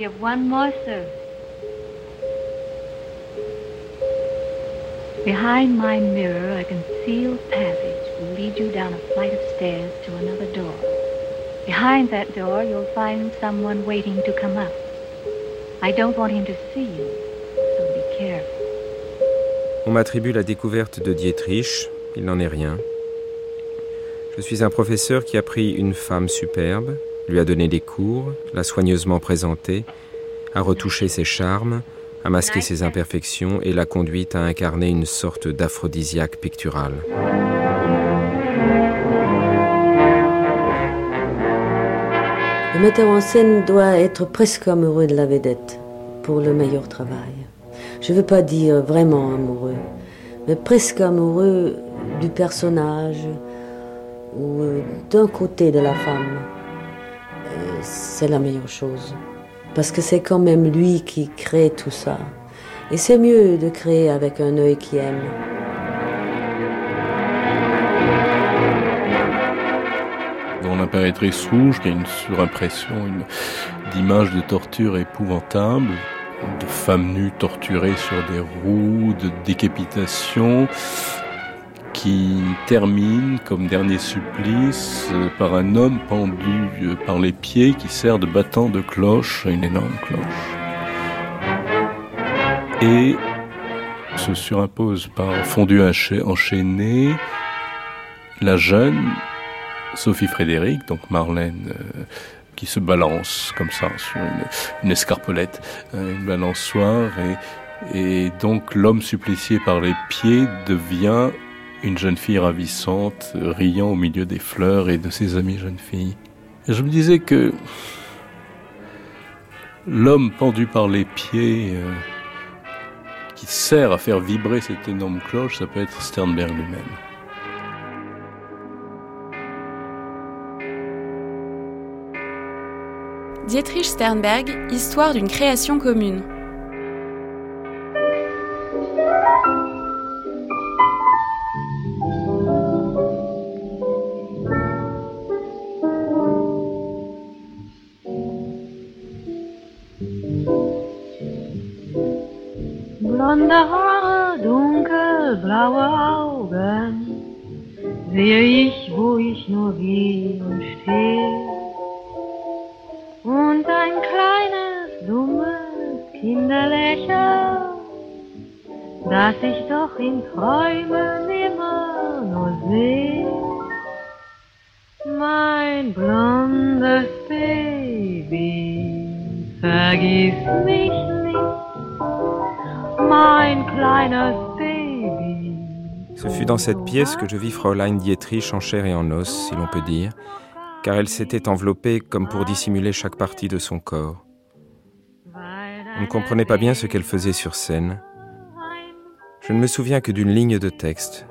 Have one. Behind my mirror, a concealed passage will lead you down a flight of stairs to another door. Behind that door, you'll find someone waiting to come up. I don't want him to see you, so be careful. On m'attribue la découverte de Dietrich, il n'en est rien. Je suis un professeur qui a pris une femme superbe, lui a donné des cours, l'a soigneusement présentée, a retouché ses charmes, a masqué ses imperfections et l'a conduite à incarner une sorte d'aphrodisiaque pictural. Le metteur en scène doit être presque amoureux de la vedette pour le meilleur travail. Je ne veux pas dire vraiment amoureux, mais presque amoureux du personnage ou d'un côté de la femme. C'est la meilleure chose. Parce que c'est quand même lui qui crée tout ça. Et c'est mieux de créer avec un œil qui aime. Dans l'impératrice rouge, y a une surimpression une- d'images de torture épouvantables, de femmes nues torturées sur des roues, de décapitation, qui termine comme dernier supplice euh, par un homme pendu euh, par les pieds qui sert de battant de cloche à une énorme cloche. Et se surimpose par fondu encha- enchaîné la jeune Sophie Frédéric, donc Marlène, euh, qui se balance comme ça sur une, une escarpolette, euh, une balançoire, et, et donc l'homme supplicié par les pieds devient une jeune fille ravissante, riant au milieu des fleurs et de ses amies jeunes filles. Je me disais que l'homme pendu par les pieds, euh, qui sert à faire vibrer cette énorme cloche, ça peut être Sternberg lui-même. Dietrich Sternberg, Histoire d'une création commune. Cette pièce que je vis Fräulein Dietrich en chair et en os, si l'on peut dire, car elle s'était enveloppée comme pour dissimuler chaque partie de son corps. On ne comprenait pas bien ce qu'elle faisait sur scène. Je ne me souviens que d'une ligne de texte.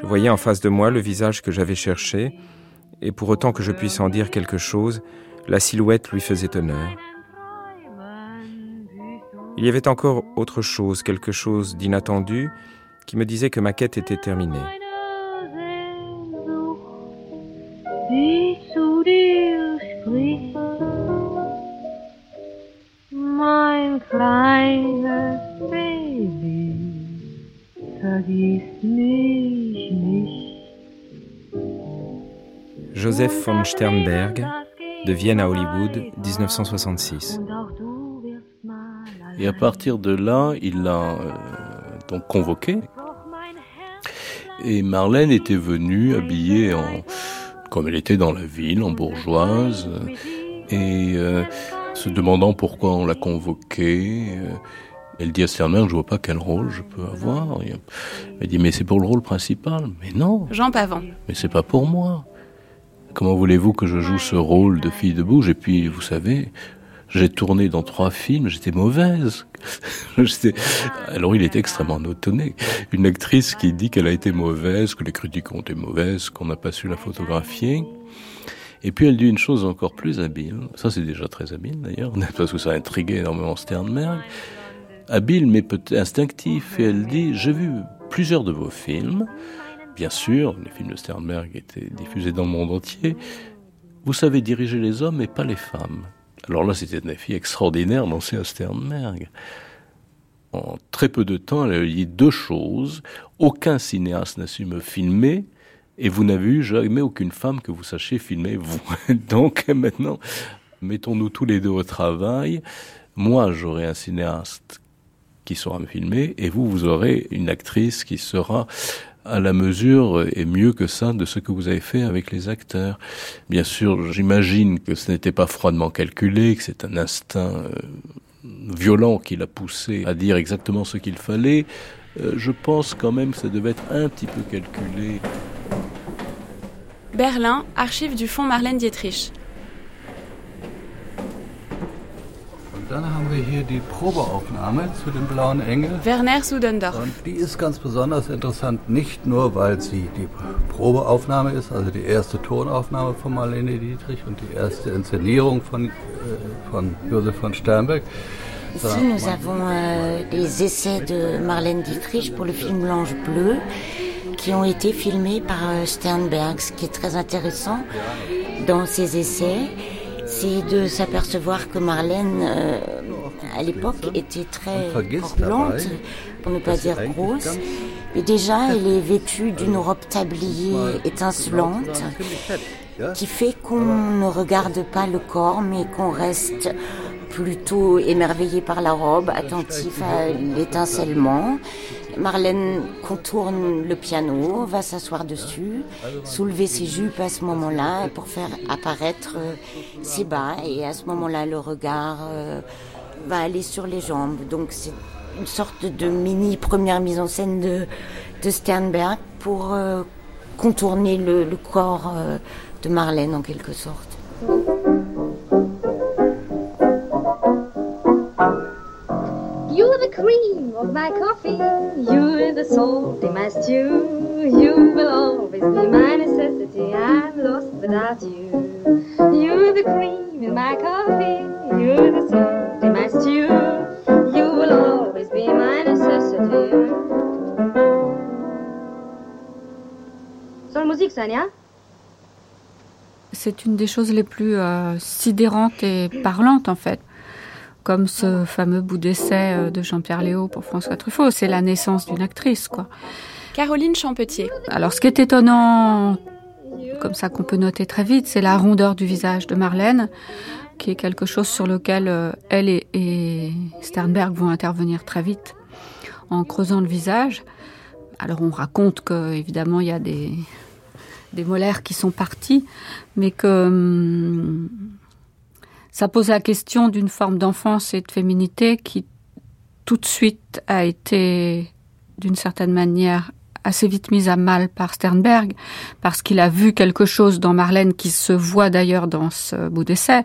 Je voyais en face de moi le visage que j'avais cherché, et pour autant que je puisse en dire quelque chose, la silhouette lui faisait honneur. Il y avait encore autre chose, quelque chose d'inattendu, qui me disait que ma quête était terminée. Joseph von Sternberg, de Vienne à Hollywood, 1966. Und auch du wirst mal Et à partir de là, il l'a euh, donc convoqué. Et Marlène était venue habillée en, comme elle était dans la ville, en bourgeoise, euh, et euh, se demandant pourquoi on l'a convoquée. euh, elle dit à Sternberg, je vois pas quel rôle je peux avoir. Elle dit, mais c'est pour le rôle principal. Mais non, Jean Pavant. mais c'est pas pour moi. Comment voulez-vous que je joue ce rôle de fille de bouge Et puis, vous savez, j'ai tourné dans trois films, j'étais mauvaise. Alors il est extrêmement étonné. Une actrice qui dit qu'elle a été mauvaise, que les critiques ont été mauvaises, qu'on n'a pas su la photographier. Et puis elle dit une chose encore plus habile. Ça c'est déjà très habile d'ailleurs, parce que ça a intrigué énormément Sternberg. Habile mais peut-être instinctif. Et elle dit, j'ai vu plusieurs de vos films. Bien sûr, les films de Sternberg étaient diffusés dans le monde entier. Vous savez diriger les hommes et pas les femmes. Alors là, c'était un défi extraordinaire à Sternberg. En très peu de temps, elle a dit deux choses. Aucun cinéaste n'a su me filmer, et vous n'avez eu jamais aucune femme que vous sachiez filmer, vous. Donc maintenant, mettons-nous tous les deux au travail. Moi, j'aurai un cinéaste qui saura me filmer, et vous, vous aurez une actrice qui sera à la mesure et mieux que ça de ce que vous avez fait avec les acteurs. Bien sûr, j'imagine que ce n'était pas froidement calculé, que c'est un instinct euh, violent qui l'a poussé à dire exactement ce qu'il fallait. Euh, je pense quand même que ça devait être un petit peu calculé. Berlin, archives du fonds Marlène Dietrich. Dann haben wir hier die Probeaufnahme zu dem blauen Engel. Werner Sudendorf. Und die ist ganz besonders interessant, nicht nur, weil sie die Probeaufnahme ist, also die erste Tonaufnahme von Marlene Dietrich und die erste Inszenierung von, äh, von Josef von Sternberg. Ici, nous avons euh, les essais de Marlène Dietrich pour le film Blanche Bleue qui ont été filmés par euh, Sternberg. Ce qui est très intéressant dans ces essais, c'est de s'apercevoir que Marlène, euh, à l'époque, était très corpulente, pour ne pas dire grosse. Et déjà, elle est vêtue d'une robe tablier étincelante, qui fait qu'on ne regarde pas le corps, mais qu'on reste plutôt émerveillé par la robe, attentif à l'étincellement. Marlène contourne le piano, va s'asseoir dessus, soulever ses jupes à ce moment-là pour faire apparaître euh, ses bas. Et à ce moment-là, le regard euh, va aller sur les jambes. Donc c'est une sorte de mini première mise en scène de, Sternberg pour euh, contourner le, le corps de Marlène en quelque sorte. You're the cream of my coffee. You're the salt in my stew. You will always be my necessity. I'm lost without you. You're the cream in my coffee. You're the salt in my stew. You will always be my necessity. Soll Musik sein, ja? C'est une des choses les plus euh, sidérantes et parlantes en fait. Comme ce fameux bout d'essai euh, de Jean-Pierre Léo pour François Truffaut. C'est la naissance d'une actrice, quoi. Caroline Champetier. Alors, ce qui est étonnant, comme ça qu'on peut noter très vite, c'est la rondeur du visage de Marlène, qui est quelque chose sur lequel euh, elle et, Sternberg vont intervenir très vite en creusant le visage. Alors, on raconte que, évidemment, il y a des, des molaires qui sont partis, mais que hum, ça pose la question d'une forme d'enfance et de féminité qui tout de suite a été d'une certaine manière assez vite mise à mal par Sternberg, parce qu'il a vu quelque chose dans Marlène qui se voit d'ailleurs dans ce bout d'essai,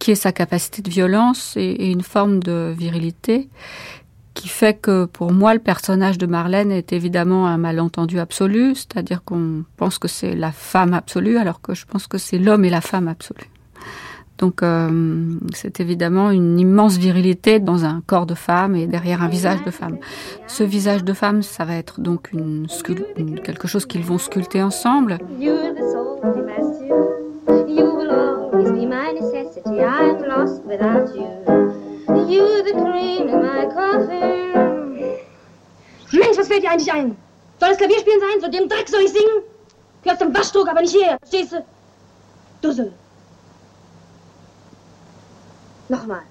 qui est sa capacité de violence et, une forme de virilité, qui fait que pour moi le personnage de Marlène est évidemment un malentendu absolu, c'est-à-dire qu'on pense que c'est la femme absolue, alors que je pense que c'est l'homme et la femme absolue. Donc euh, c'est évidemment une immense virilité dans un corps de femme et derrière un visage de femme. Ce visage de femme, ça va être donc une, une quelque chose qu'ils vont sculpter ensemble. Mensch, was fällt dir eigentlich ein? Soll das Klavierspielen sein? Von dem Dreck soll ich singen? Gehört zum Waschdruck, aber nicht hier. Verstehst du? Dussel. Nochmal.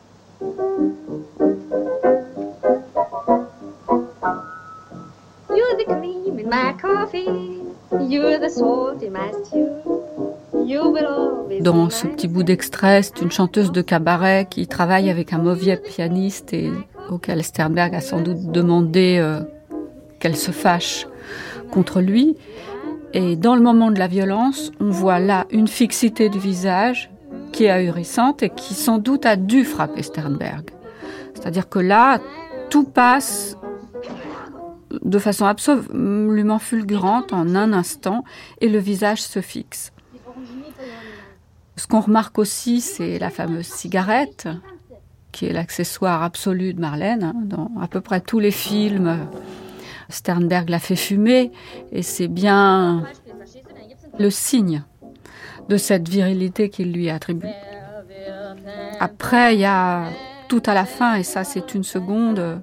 You're the cream in my coffee. You're the salt in my stew. Dans ce petit bout d'extrait, c'est une chanteuse de cabaret qui travaille avec un mauvais pianiste et auquel Sternberg a sans doute demandé euh, qu'elle se fâche contre lui. Et dans le moment de la violence, on voit là une fixité du visage, qui est ahurissante et qui sans doute a dû frapper Sternberg. C'est-à-dire que là, tout passe de façon absolument fulgurante en un instant et le visage se fixe. Ce qu'on remarque aussi, c'est la fameuse cigarette, qui est l'accessoire absolu de Marlène. Hein, dans à peu près tous les films, Sternberg l'a fait fumer, et c'est bien le signe de cette virilité qu'il lui attribue. Après, il y a tout à la fin, et ça c'est une seconde,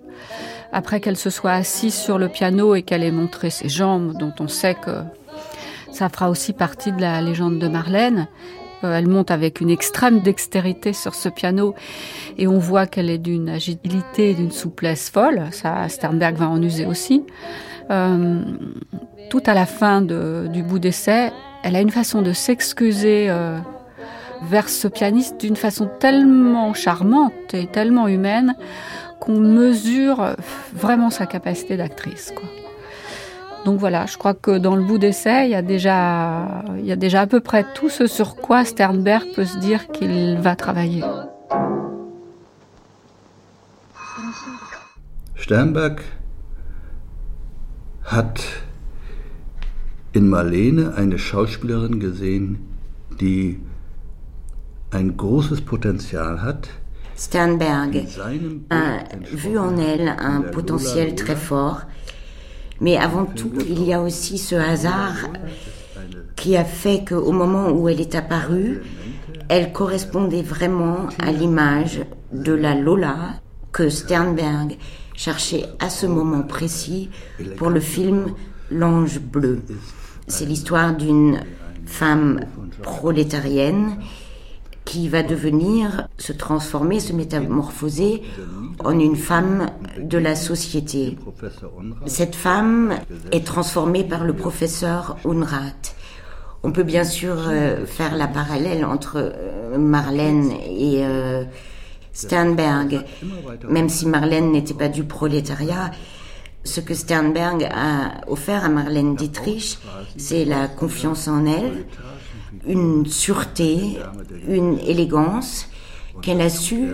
après qu'elle se soit assise sur le piano et qu'elle ait montré ses jambes, dont on sait que ça fera aussi partie de la légende de Marlène. Euh, elle monte avec une extrême dextérité sur ce piano et on voit qu'elle est d'une agilité d'une souplesse folle. Ça, Sternberg va en user aussi. Euh, tout à la fin du bout d'essai, elle a une façon de s'excuser euh, vers ce pianiste d'une façon tellement charmante et tellement humaine qu'on mesure vraiment sa capacité d'actrice. Donc voilà, je crois que dans le bout d'essai, il y a déjà, il y a déjà à peu près tout ce sur quoi Sternberg peut se dire qu'il va travailler. Sternberg hat in Marlene eine Schauspielerin gesehen, die ein großes Potenzial hat. Sternberg a vu en elle un potentiel très fort. Mais avant tout, il y a aussi ce hasard qui a fait qu'au moment où elle est apparue, elle correspondait vraiment à l'image de la Lola que Sternberg cherchait à ce moment précis pour le film L'ange bleu. C'est l'histoire d'une femme prolétarienne qui va devenir, se transformer, se métamorphoser en une femme de la société. Cette femme est transformée par le professeur Unrat. On peut bien sûr euh, faire la parallèle entre euh, Marlène et euh, Sternberg, même si Marlène n'était pas du prolétariat. Ce que Sternberg a offert à Marlène Dietrich, c'est la confiance en elle, une sûreté, une élégance qu'elle a su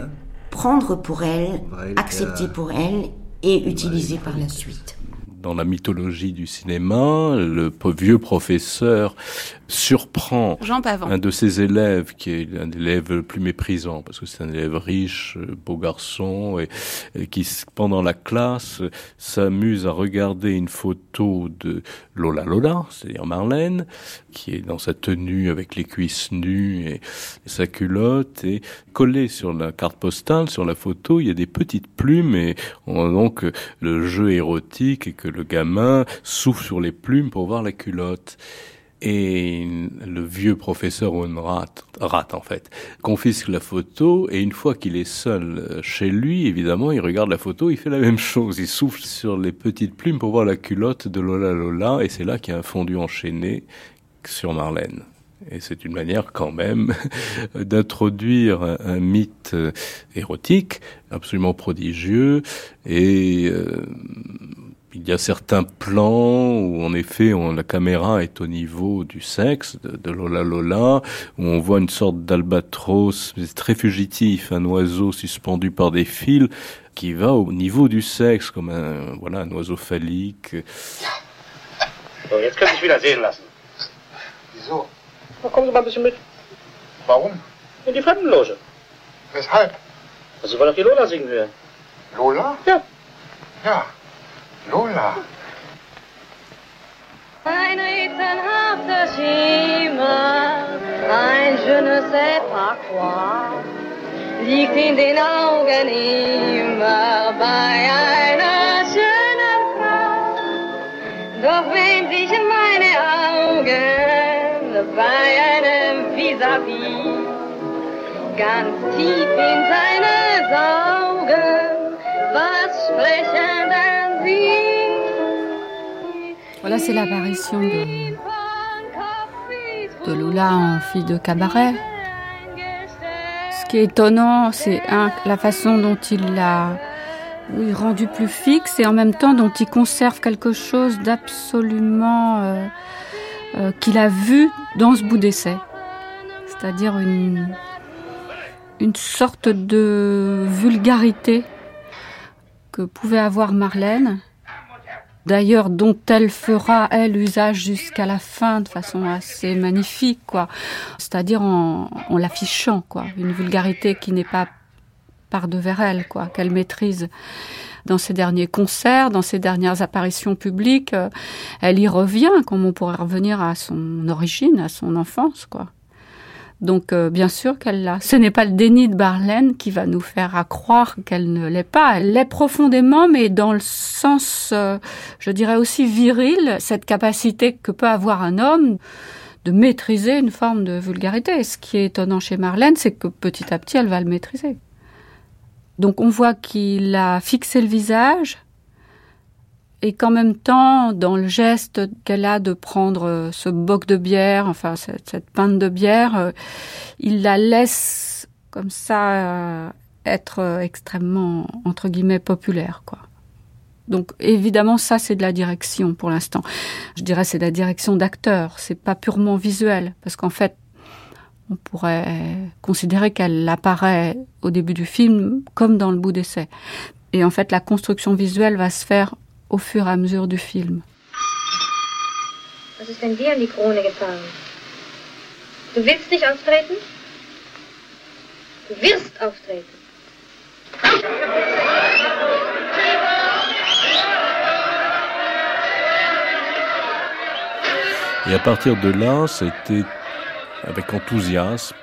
prendre pour elle, accepter pour elle et utiliser par la suite dans la mythologie du cinéma, le vieux professeur surprend un de ses élèves, qui est élèves le plus méprisant, parce que c'est un élève riche, beau garçon, et, qui, pendant la classe, s'amuse à regarder une photo de Lola Lola, c'est-à-dire Marlène, qui est dans sa tenue avec les cuisses nues et, sa culotte, et collé sur la carte postale, sur la photo, il y a des petites plumes, et on a donc le jeu érotique, et que le gamin souffle sur les plumes pour voir la culotte. Et le vieux professeur Onrat, rate en fait, confisque la photo et une fois qu'il est seul euh, chez lui, évidemment, il regarde la photo, il fait la même chose, il souffle sur les petites plumes pour voir la culotte de Lola Lola et c'est là qu'il y a un fondu enchaîné sur Marlène. Et c'est une manière quand même d'introduire un, mythe euh, érotique absolument prodigieux et euh, il y a certains plans où en effet on, la caméra est au niveau du sexe de, Lola Lola, où on voit une sorte d'albatros très fugitif, un oiseau suspendu par des fils qui va au niveau du sexe comme un voilà un oiseau phallique. So, jetzt könnte ich wieder sehen lassen. Wieso? Na, kommen Sie mal ein bisschen mit. Warum? In die Fremdenloge. Weshalb? Also, Sie wollen doch die Lola. Lola? Ein rätselhafter Schimmer, ein je ne sais pas quoi, liegt in den Augen immer bei einer schönen Frau. Doch wenn sich in meine Augen bei einem vis-à-vis ganz tief in seine Augen was sprechen denn Voilà, c'est l'apparition de, de Lola en fille de cabaret. Ce qui est étonnant, c'est la façon dont il l'a oui, rendu plus fixe et en même temps dont il conserve quelque chose d'absolument euh, euh, qu'il a vu dans ce bout d'essai. C'est-à-dire une sorte de vulgarité que pouvait avoir Marlène, d'ailleurs dont elle fera elle usage jusqu'à la fin de façon assez magnifique quoi. C'est-à-dire en, l'affichant quoi. Une vulgarité qui n'est pas par devers elle quoi qu'elle maîtrise. Dans ses derniers concerts, dans ses dernières apparitions publiques, euh, elle y revient, comme on pourrait revenir à son origine, à son enfance, quoi. Donc euh, bien sûr qu'elle l'a. Ce n'est pas le déni de Barlène qui va nous faire croire qu'elle ne l'est pas. Elle l'est profondément, mais dans le sens, euh, je dirais aussi viril, cette capacité que peut avoir un homme de maîtriser une forme de vulgarité. Ce qui est étonnant chez Marlène, c'est que petit à petit, elle va le maîtriser. Donc on voit qu'il a fixé le visage, et qu'en même temps, dans le geste qu'elle a de prendre euh, ce boc de bière, enfin cette, cette pinte de bière, euh, il la laisse comme ça euh, être extrêmement entre guillemets populaire, quoi. Donc évidemment, ça c'est de la direction pour l'instant. Je dirais c'est de la direction d'acteur, c'est pas purement visuel, parce qu'en fait, on pourrait considérer qu'elle apparaît au début du film comme dans le bout d'essai. Et en fait, la construction visuelle va se faire au fur et à mesure du film. Was ist denn dir in die Krone gefallen? Du willst nicht auftreten? Du wirst auftreten. Et à partir de là, c'était avec enthousiasme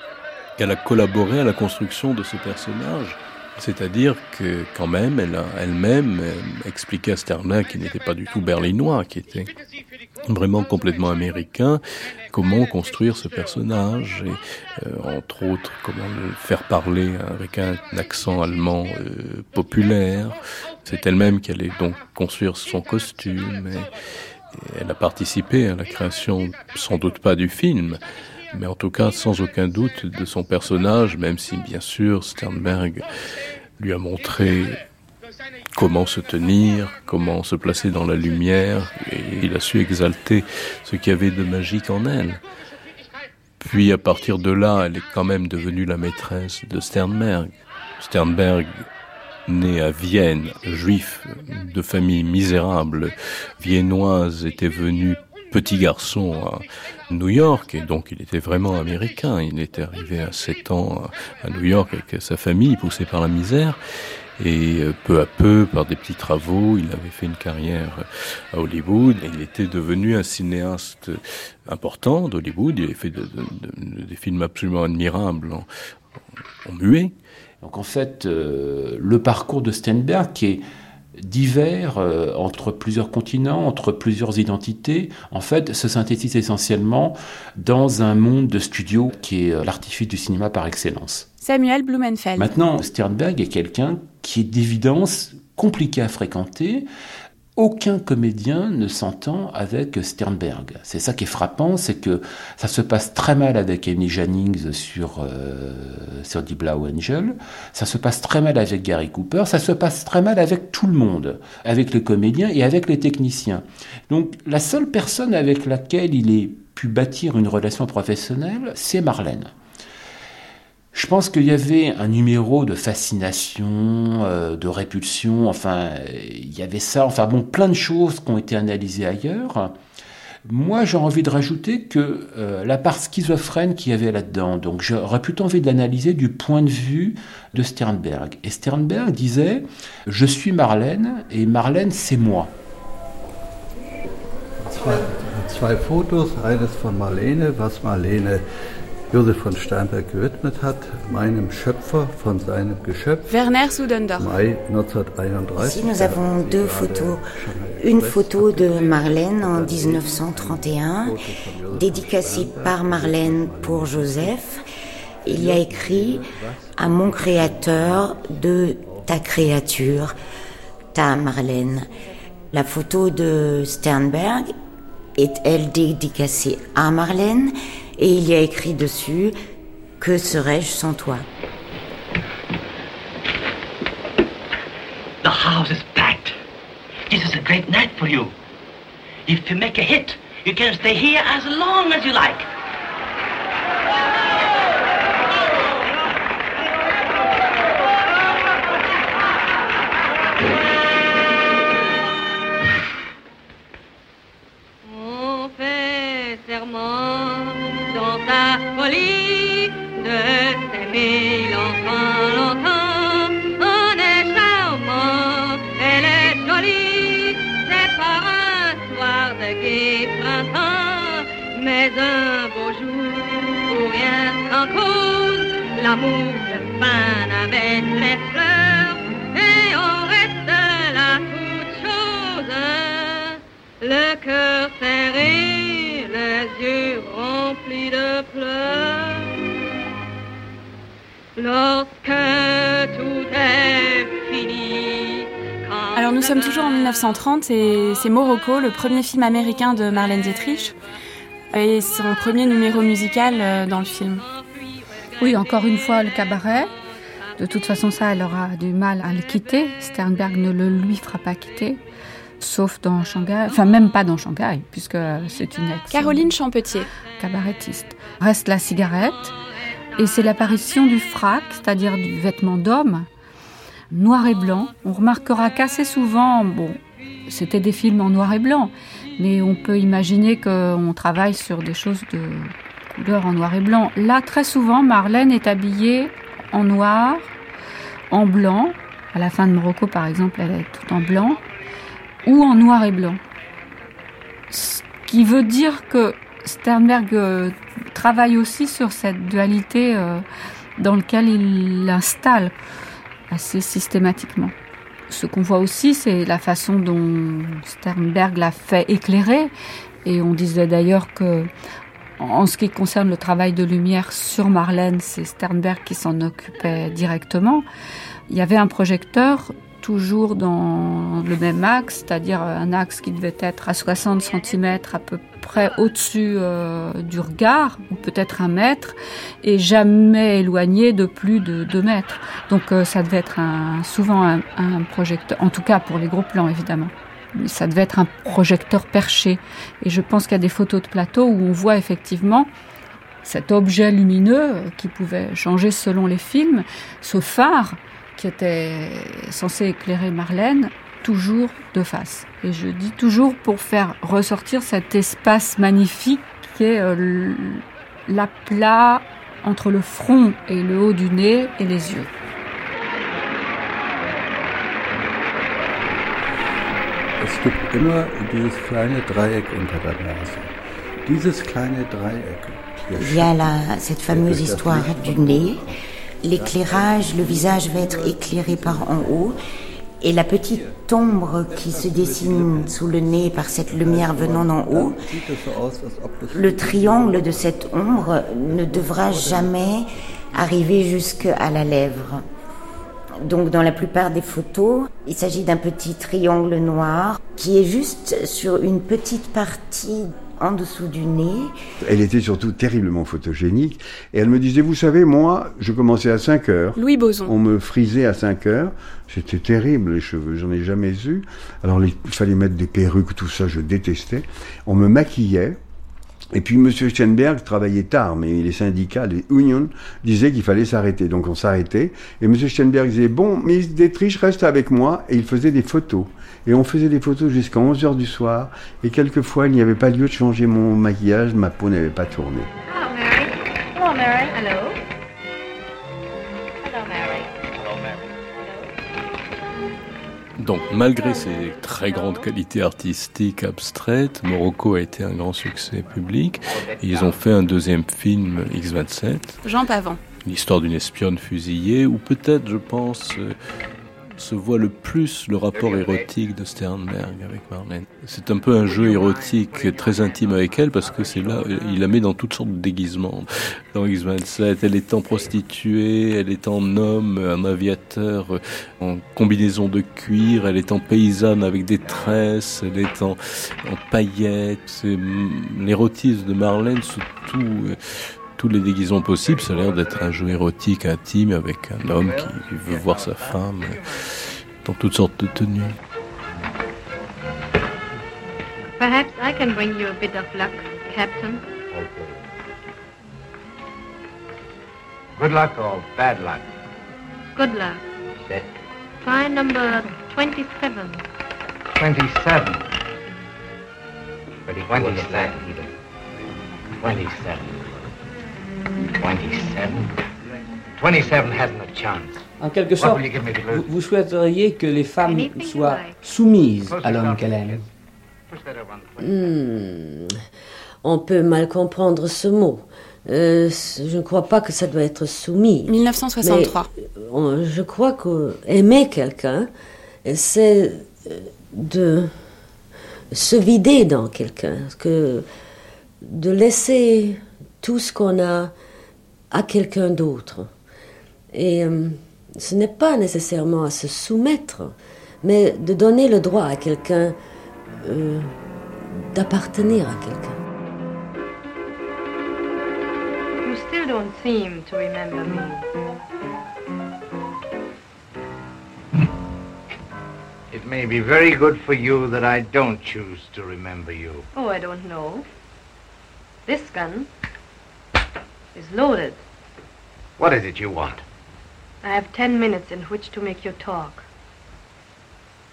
qu'elle a collaboré à la construction de ce personnage. C'est-à-dire que quand même, elle a elle-même euh, expliqué à Sternberg qui n'était pas du tout berlinois, qui était vraiment complètement américain, comment construire ce personnage et euh, entre autres comment le faire parler avec un accent allemand euh, populaire. C'est elle-même qui allait donc construire son costume et elle a participé à la création, sans doute pas du film, mais en tout cas sans aucun doute de son personnage, même si bien sûr Sternberg lui a montré comment se tenir, comment se placer dans la lumière, et il a su exalter ce qu'il y avait de magique en elle. Puis à partir de là, elle est quand même devenue la maîtresse de Sternberg. Sternberg, né à Vienne, juif de famille misérable, viennoise, était venu petit garçon à New York, et donc il était vraiment américain. Il était arrivé à 7 ans à New York avec sa famille, poussé par la misère. Et euh, peu à peu, par des petits travaux, il avait fait une carrière à Hollywood. Et il était devenu un cinéaste important d'Hollywood. Il avait fait de, de, de, des films absolument admirables en, en, muet. Donc en fait, euh, le parcours de Steinberg, qui est divers euh, entre plusieurs continents, entre plusieurs identités, en fait, se synthétise essentiellement dans un monde de studio qui est euh, l'artifice du cinéma par excellence. Samuel Blumenfeld. Maintenant, Sternberg est quelqu'un qui est d'évidence compliqué à fréquenter, aucun comédien ne s'entend avec Sternberg. C'est ça qui est frappant, c'est que ça se passe très mal avec Amy Jennings sur, euh, sur Die Blau Angel, ça se passe très mal avec Gary Cooper, ça se passe très mal avec tout le monde, avec les comédiens et avec les techniciens. Donc la seule personne avec laquelle il ait pu bâtir une relation professionnelle, c'est Marlène. Je pense qu'il y avait un numéro de fascination, euh, de répulsion, enfin, il y avait ça, enfin bon, plein de choses qui ont été analysées ailleurs. Moi, j'ai envie de rajouter que euh, la part schizophrène qu'il y avait là-dedans, donc j'aurais plutôt envie de l'analyser du point de vue de Sternberg. Et Sternberg disait, je suis Marlène, et Marlène, c'est moi. Zwei, zwei Fotos, eines von Marlene, was Marlene Josef von Steinberg gewidmet hat, meinem Schöpfer von seinem Geschöpf. Werner Sudendorf. Mai 1931. Ici, nous avons deux photos. Une photo de Marlène en 1931, dédicacée par Marlène pour Joseph. Il y a écrit à mon créateur de ta créature, ta Marlène. La photo de Sternberg est elle dédicacée à Marlène? Et il y a écrit dessus Que serais-je sans toi? The house is packed. This is a great night for you. If you make a hit, you can stay here as long as you like. Bouche fin avec les fleurs, et on reste là toute chose, le cœur serré, les yeux remplis de pleurs. Lorsque tout est fini. Alors nous sommes toujours en 1930 et c'est Morocco, le premier film américain de Marlène Dietrich et son premier numéro musical euh, dans le film. Oui, encore une fois, le cabaret. De toute façon, ça, elle aura du mal à le quitter. Sternberg ne le lui fera pas quitter, sauf dans Shanghai. Enfin, même pas dans Shanghai, puisque c'est une ex. Caroline Champetier. Cabarettiste. Reste la cigarette. Et c'est l'apparition du frac, c'est-à-dire du vêtement d'homme, noir et blanc. On remarquera qu'assez souvent, bon, c'était des films en noir et blanc, mais on peut imaginer qu'on travaille sur des choses de couleur en noir et blanc. Là, très souvent, Marlène est habillée en noir, en blanc. À la fin de Morocco, par exemple, elle est tout en blanc, ou en noir et blanc. Ce qui veut dire que Sternberg euh, travaille aussi sur cette dualité euh, dans laquelle il l'installe assez systématiquement. Ce qu'on voit aussi, c'est la façon dont Sternberg l'a fait éclairer. Et on disait d'ailleurs que, en ce qui concerne le travail de lumière sur Marlène, c'est Sternberg qui s'en occupait directement. Il y avait un projecteur toujours dans le même axe, c'est-à-dire un axe qui devait être à 60 cm à peu près au-dessus euh, du regard, ou peut-être un mètre, et jamais éloigné de plus de 2 mètres. Donc euh, ça devait être souvent un, un projecteur, en tout cas pour les gros plans évidemment. Ça devait être un projecteur perché. Et je pense qu'il y a des photos de plateau où on voit effectivement cet objet lumineux qui pouvait changer selon les films, ce phare qui était censé éclairer Marlène, toujours de face. Et je dis toujours pour faire ressortir cet espace magnifique qui est euh, l'aplat entre le front et le haut du nez et les yeux. Es gibt immer dieses kleine Dreieck unter der Nase. Dieses kleine Dreieck. Il y a la, cette fameuse histoire du nez. L'éclairage, le visage va être éclairé par en haut. Et la petite ombre qui se dessine sous le nez par cette lumière venant d'en haut, le triangle de cette ombre ne devra jamais arriver jusqu'à la lèvre. Donc dans la plupart des photos, il s'agit d'un petit triangle noir qui est juste sur une petite partie en dessous du nez. Elle était surtout terriblement photogénique. Et elle me disait, vous savez, moi, je commençais à 5 heures. Louis Boson. On me frisait à 5 heures. C'était terrible, les cheveux. J'en ai jamais eu. Alors, il fallait mettre des perruques, tout ça, je détestais. On me maquillait. Et puis M. Steinberg travaillait tard, mais les syndicats, les unions, disaient qu'il fallait s'arrêter. Donc on s'arrêtait. Et M. Steinberg disait, bon, Miss Dietrich reste avec moi. Et il faisait des photos. Et on faisait des photos jusqu'à 11 heures du soir. Et quelquefois, il n'y avait pas lieu de changer mon maquillage. Ma peau n'avait pas tourné. Hello, Mary. Hello, Mary. Donc, malgré ses très grandes qualités artistiques abstraites, Morocco a été un grand succès public. Et ils ont fait un deuxième film, X-27. Jean Pavant. L'histoire d'une espionne fusillée, ou peut-être, je pense, euh, se voit le plus le rapport érotique de Sternberg avec Marlène. C'est un peu un jeu érotique très intime avec elle parce que c'est là, il la met dans toutes sortes de déguisements. Dans X-27, elle est en prostituée, elle est en homme, un aviateur en combinaison de cuir, elle est en paysanne avec des tresses, elle est en, en paillettes. C'est l'érotisme de Marlène sous tout, euh, tous les déguisements possibles. Ça a l'air d'être un jeu érotique intime avec un homme qui, veut voir sa femme euh, dans toutes sortes de tenues. Perhaps I can bring you a bit of luck, Captain. Good luck or bad luck? Good luck. Set. Try number 27. 27. 27. 27. 27. En quelque sorte, vous, vous souhaiteriez que les femmes soient soumises à l'homme qu'elle aime. Hmm. On peut mal comprendre ce mot. euh, je ne crois pas que ça doit être soumis. 1963. je crois qu'aimer quelqu'un, c'est de se vider dans quelqu'un, que de laisser tout ce qu'on a à quelqu'un d'autre. Et euh, ce n'est pas nécessairement à se soumettre, mais de donner le droit à quelqu'un euh, d'appartenir à quelqu'un. You still don't seem to remember me. It may be very good for you that I don't choose to remember you. Oh, I don't know. This gun is loaded. What is it you want? I have ten minutes in which to make you talk.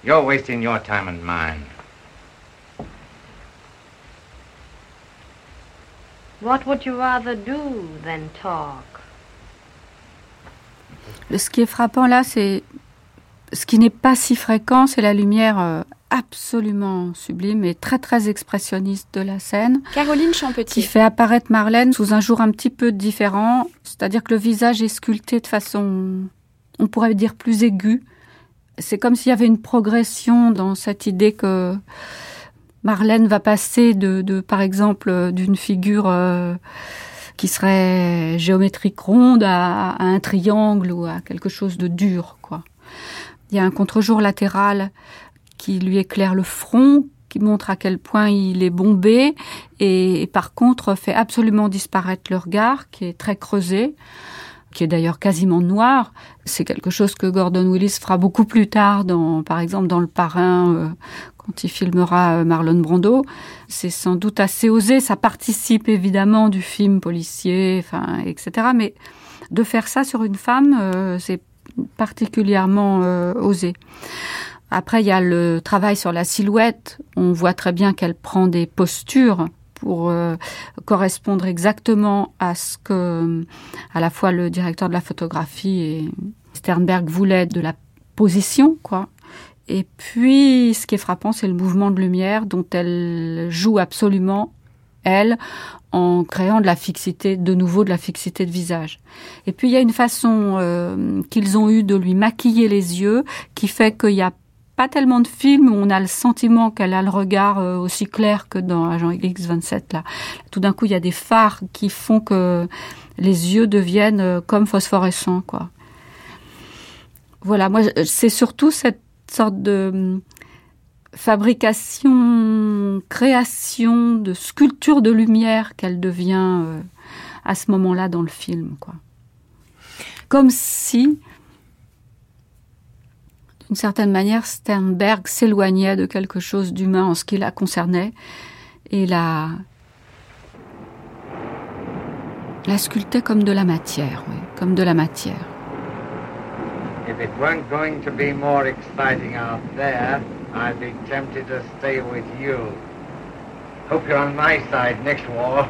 You're wasting your time and mine. What would you rather do than talk? Ce qui est frappant là, c'est ce qui n'est pas si fréquent, c'est la lumière euh, absolument sublime et très très expressionniste de la scène. Caroline Champetier. Qui fait apparaître Marlène sous un jour un petit peu différent, c'est-à-dire que le visage est sculpté de façon, on pourrait dire, plus aiguë. C'est comme s'il y avait une progression dans cette idée que Marlène va passer de, par exemple, d'une figure euh, qui serait géométrique ronde à, à, un triangle ou à quelque chose de dur, quoi. Il y a un contre-jour latéral qui lui éclaire le front, qui montre à quel point il est bombé et, par contre fait absolument disparaître le regard qui est très creusé qui est d'ailleurs quasiment noir. C'est quelque chose que Gordon Willis fera beaucoup plus tard, dans, par exemple dans Le Parrain, euh, quand il filmera euh, Marlon Brando. C'est sans doute assez osé. Ça participe évidemment du film policier, enfin, etc. Mais de faire ça sur une femme, euh, c'est particulièrement osé. Après, il y a le travail sur la silhouette. On voit très bien qu'elle prend des postures pour euh, correspondre exactement à ce que à la fois le directeur de la photographie et Sternberg voulaient de la position, quoi. Et puis, ce qui est frappant, c'est le mouvement de lumière dont elle joue absolument, elle, en créant de la fixité, de nouveau de la fixité de visage. Et puis, il y a une façon euh, qu'ils ont eu de lui maquiller les yeux qui fait qu'il y a pas tellement de films où on a le sentiment qu'elle a le regard euh, aussi clair que dans Agent X27 là. Tout d'un coup, il y a des phares qui font que les yeux deviennent euh, comme phosphorescents quoi. Voilà, moi c'est surtout cette sorte de hum, fabrication, création de sculpture de lumière qu'elle devient euh, à ce moment-là dans le film quoi. Comme si d'une certaine manière, Sternberg s'éloignait de quelque chose d'humain en ce qui la concernait et la, la sculptait comme de la matière, oui, comme de la matière. If it weren't going to be more exciting out there, I'd be tempted to stay with you. Hope you're on my side next war.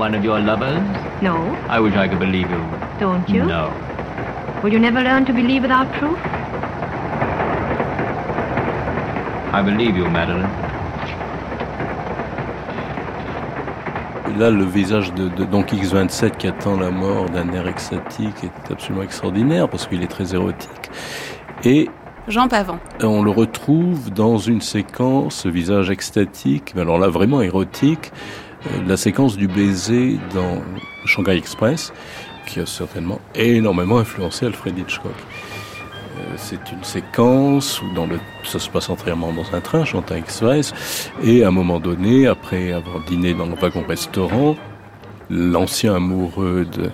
One of your lovers? No. I wish I could believe you. Don't you? No. Will you never learn to believe without proof? I believe you, Madeline. Là, le visage de, de donc X27 qui attend la mort d'un air extatique est absolument extraordinaire parce qu'il est très érotique. Et Jean Pavant. On le retrouve dans une séquence, ce visage extatique, mais alors là vraiment érotique, la séquence du baiser dans Shanghai Express, qui a certainement énormément influencé Alfred Hitchcock. Euh, c'est une séquence où dans le, ça se passe entièrement dans un train, Shanghai Express, et à un moment donné, après avoir dîné dans le wagon-restaurant, l'ancien amoureux de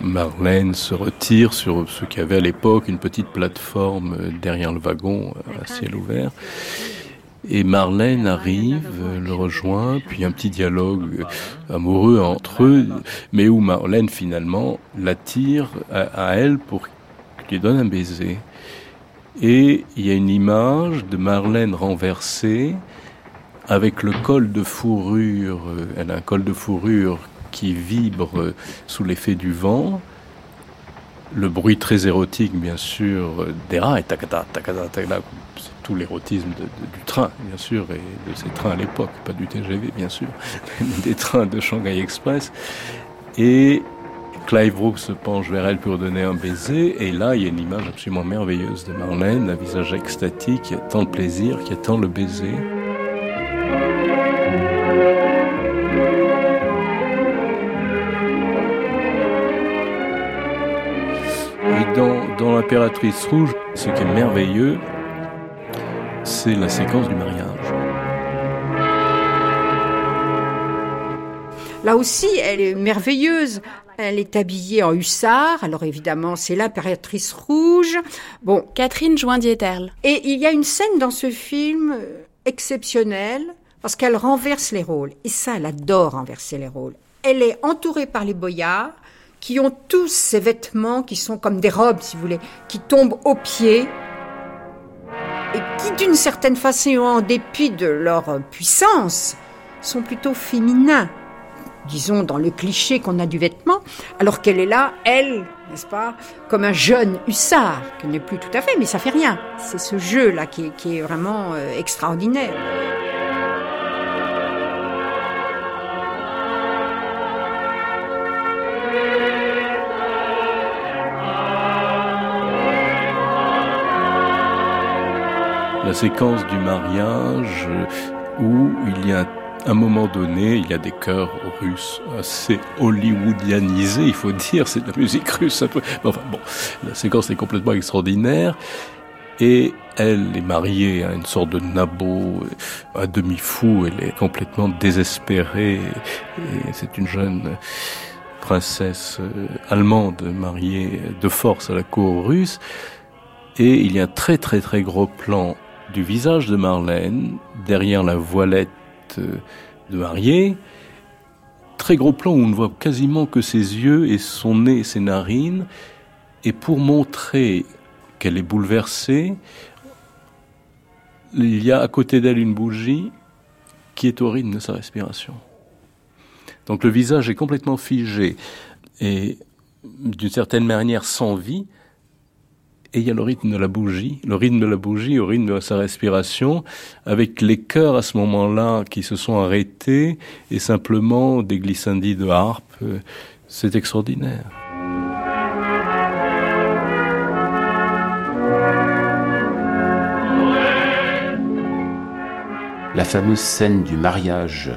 Marlène se retire sur ce qu'il y avait à l'époque une petite plateforme derrière le wagon à ciel ouvert. Et Marlène arrive, le rejoint, puis un petit dialogue amoureux entre eux, mais où Marlène finalement l'attire à, elle pour qu'il lui donne un baiser. Et il y a une image de Marlène renversée avec le col de fourrure, elle a un col de fourrure qui vibre sous l'effet du vent, le bruit très érotique, bien sûr, des rails, takata, takata, takata, c'est tout l'érotisme du train, bien sûr, et de ces trains à l'époque, pas du TGV, bien sûr, des trains de Shanghai Express. Et Clive Brooks se penche vers elle pour donner un baiser, et là, il y a une image absolument merveilleuse de Marlène, un visage extatique, qui a tant de plaisir, qui attend le baiser. Et dans, dans l'impératrice rouge, ce qui est merveilleux, c'est la séquence du mariage. Là aussi, elle est merveilleuse. Elle est habillée en hussard. Alors évidemment, c'est l'impératrice rouge. Bon, Catherine Joindieterle. Et il y a une scène dans ce film euh, exceptionnelle parce qu'elle renverse les rôles. Et ça, elle adore renverser les rôles. Elle est entourée par les boyards qui ont tous ces vêtements qui sont comme des robes, si vous voulez, qui tombent aux pieds et qui, d'une certaine façon, en dépit de leur puissance, sont plutôt féminins disons, dans le cliché qu'on a du vêtement, alors qu'elle est là, elle, n'est-ce pas, comme un jeune hussard, qui n'est plus tout à fait, mais ça fait rien. C'est ce jeu-là qui, est vraiment euh, extraordinaire. La séquence du mariage où il y a un moment donné, il y a des chœurs russes assez hollywoodianisés, il faut dire, c'est de la musique russe un peu. Enfin bon, la séquence est complètement extraordinaire. Et elle est mariée à une sorte de nabo, à demi-fou, elle est complètement désespérée. C'est une jeune princesse euh, allemande mariée de force à la cour russe. Et il y a un très très très gros plan du visage de Marlène derrière la voilette de mariée. Très gros plan où on ne voit quasiment que ses yeux et son nez et ses narines. Et pour montrer qu'elle est bouleversée, il y a à côté d'elle une bougie qui est au rythme de sa respiration. Donc le visage est complètement figé et d'une certaine manière sans vie, et il y a le rythme de la bougie, le rythme de la bougie au rythme de sa respiration, avec les chœurs à ce moment-là qui se sont arrêtés et simplement des glissandis de harpe. C'est extraordinaire. La fameuse scène du mariage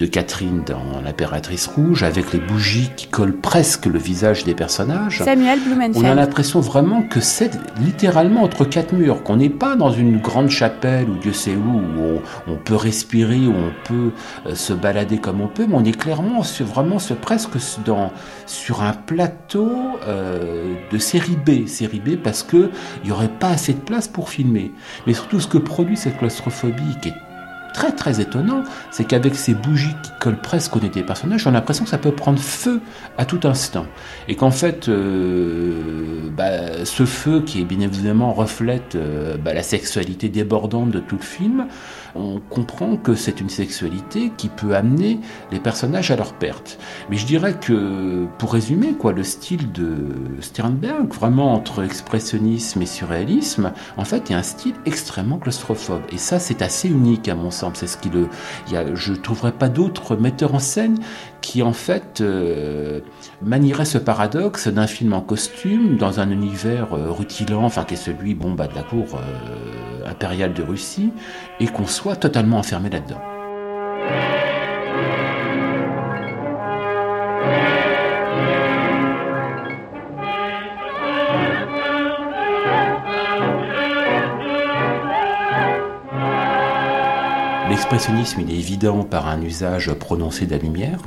de Catherine dans L'Impératrice Rouge, avec les bougies qui collent presque le visage des personnages. Samuel Blumenfeld. On a l'impression vraiment que c'est littéralement entre quatre murs, qu'on n'est pas dans une grande chapelle ou Dieu sait où, où on, peut respirer, où on peut euh, se balader comme on peut, mais on est clairement sur, vraiment sur, presque dans, sur un plateau euh, de série B. Série B parce qu'il n'y aurait pas assez de place pour filmer. Mais surtout ce que produit cette claustrophobie qui est très très étonnant, c'est qu'avec ces bougies qui collent presque au nez des personnages, on a l'impression que ça peut prendre feu à tout instant. Et qu'en fait, euh, bah, ce feu qui est bien évidemment reflète euh, bah, la sexualité débordante de tout le film, on comprend que c'est une sexualité qui peut amener les personnages à leur perte. Mais je dirais que, pour résumer, quoi, le style de Sternberg, vraiment entre expressionnisme et surréalisme, en fait, est un style extrêmement claustrophobe. Et ça, c'est assez unique à mon sens. C'est ce qui le, y a, trouverais pas d'autres metteurs en scène qui, en fait, euh, manierait ce paradoxe d'un film en costume dans un univers euh, rutilant, enfin qui est celui bon, bah, de la cour euh, impériale de Russie, et qu'on soit totalement enfermé là-dedans. L'expressionnisme, est évident par un usage prononcé de la lumière.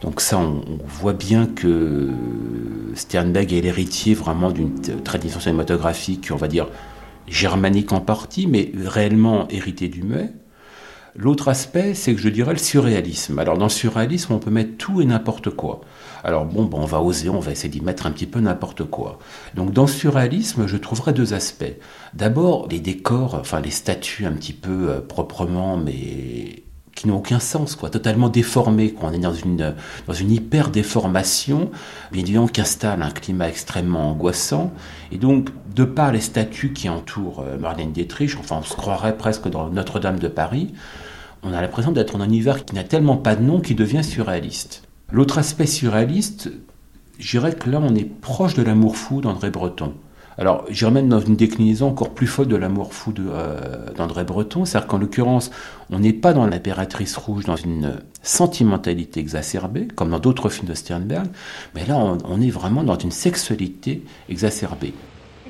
Donc ça, on, voit bien que Sternberg est l'héritier vraiment d'une tradition cinématographique, on va dire, germanique en partie, mais réellement hérité du muet. L'autre aspect, c'est que je dirais le surréalisme. Alors dans le surréalisme, on peut mettre tout et n'importe quoi. Alors bon, on va oser, on va essayer d'y mettre un petit peu n'importe quoi. Donc dans le surréalisme, je trouverais deux aspects. D'abord, les décors, enfin les statues un petit peu euh, proprement, mais qui n'ont aucun sens, quoi, totalement déformés. Quoi. On est dans une, dans une hyper déformation, bien évidemment, qui installe un climat extrêmement angoissant. Et donc, de par les statues qui entourent euh, Marlène Dietrich, enfin, on se croirait presque dans Notre-Dame de Paris, on a l'impression d'être dans un univers qui n'a tellement pas de nom qu'il devient surréaliste. L'autre aspect surréaliste, je dirais que là, on est proche de l'amour fou d'André Breton. Alors, j'irais même dans une déclinaison encore plus folle de l'amour fou euh, d'André Breton, c'est-à-dire qu'en l'occurrence, on n'est pas dans l'impératrice rouge, dans une sentimentalité exacerbée, comme dans d'autres films de Sternberg, mais là, on, est vraiment dans une sexualité exacerbée.